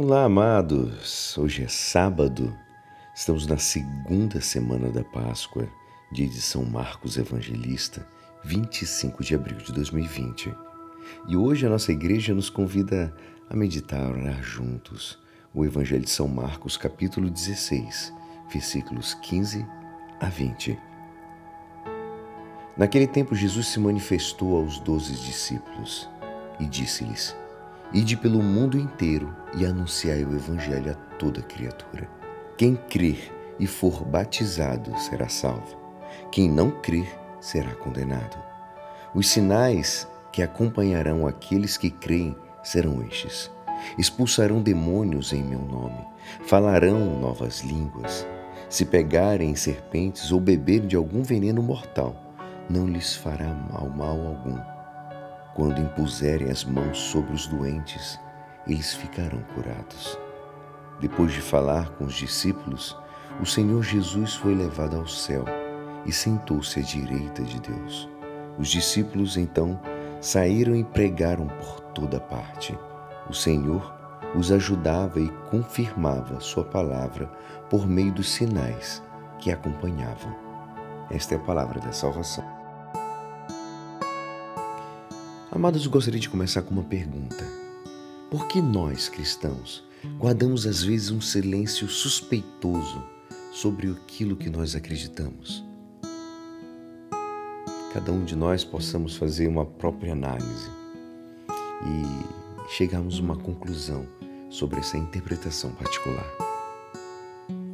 Olá, amados. Hoje é sábado. Estamos na segunda semana da Páscoa, dia de São Marcos Evangelista, 25 de abril de 2020. E hoje a nossa igreja nos convida a meditar, orar juntos o Evangelho de São Marcos, capítulo 16, versículos 15 a 20. Naquele tempo, Jesus se manifestou aos doze discípulos e disse-lhes: Ide pelo mundo inteiro e anunciai o Evangelho a toda criatura. Quem crer e for batizado será salvo. Quem não crer será condenado. Os sinais que acompanharão aqueles que creem serão estes: expulsarão demônios em meu nome, falarão novas línguas. Se pegarem serpentes ou beberem de algum veneno mortal, não lhes fará mal, mal algum quando impuserem as mãos sobre os doentes, eles ficarão curados. Depois de falar com os discípulos, o Senhor Jesus foi levado ao céu e sentou-se à direita de Deus. Os discípulos então saíram e pregaram por toda parte. O Senhor os ajudava e confirmava Sua palavra por meio dos sinais que acompanhavam. Esta é a palavra da salvação. Amados, gostaria de começar com uma pergunta. Por que nós, cristãos, guardamos às vezes um silêncio suspeitoso sobre aquilo que nós acreditamos? Cada um de nós possamos fazer uma própria análise e chegarmos a uma conclusão sobre essa interpretação particular.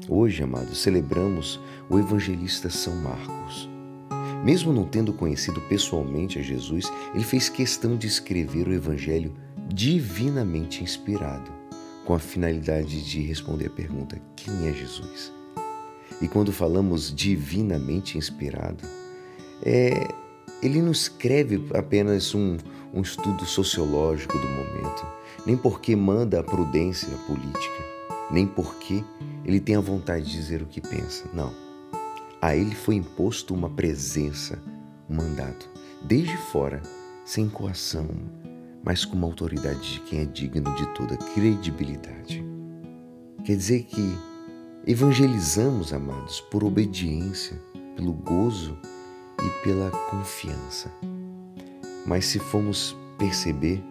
Hoje, amados, celebramos o evangelista São Marcos mesmo não tendo conhecido pessoalmente a Jesus, ele fez questão de escrever o Evangelho divinamente inspirado, com a finalidade de responder a pergunta: quem é Jesus? E quando falamos divinamente inspirado, é, ele não escreve apenas um, um estudo sociológico do momento, nem porque manda a prudência política, nem porque ele tem a vontade de dizer o que pensa. Não a ele foi imposto uma presença, um mandato, desde fora, sem coação, mas com uma autoridade de quem é digno de toda credibilidade. Quer dizer que evangelizamos, amados, por obediência, pelo gozo e pela confiança. Mas se formos perceber,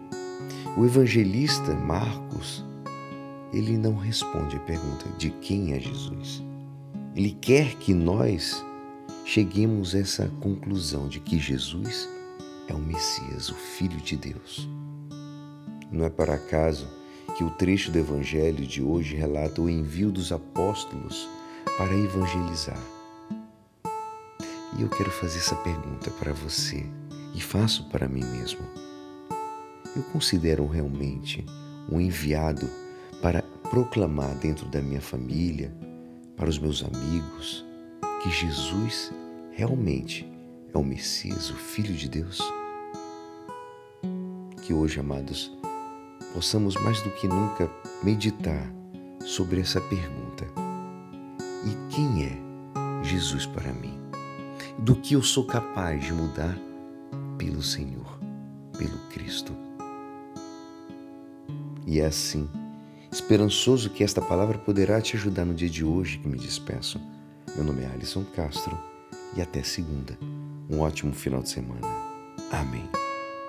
o evangelista Marcos, ele não responde a pergunta de quem é Jesus. Ele quer que nós cheguemos a essa conclusão de que Jesus é o Messias, o Filho de Deus. Não é por acaso que o trecho do Evangelho de hoje relata o envio dos apóstolos para evangelizar. E eu quero fazer essa pergunta para você e faço para mim mesmo. Eu considero realmente um enviado para proclamar dentro da minha família, para os meus amigos que Jesus realmente é o Messias, o Filho de Deus? Que hoje, amados, possamos mais do que nunca meditar sobre essa pergunta: e quem é Jesus para mim? Do que eu sou capaz de mudar pelo Senhor, pelo Cristo? E é assim esperançoso que esta palavra poderá te ajudar no dia de hoje que me despeço. Meu nome é Alisson Castro e até segunda. Um ótimo final de semana. Amém.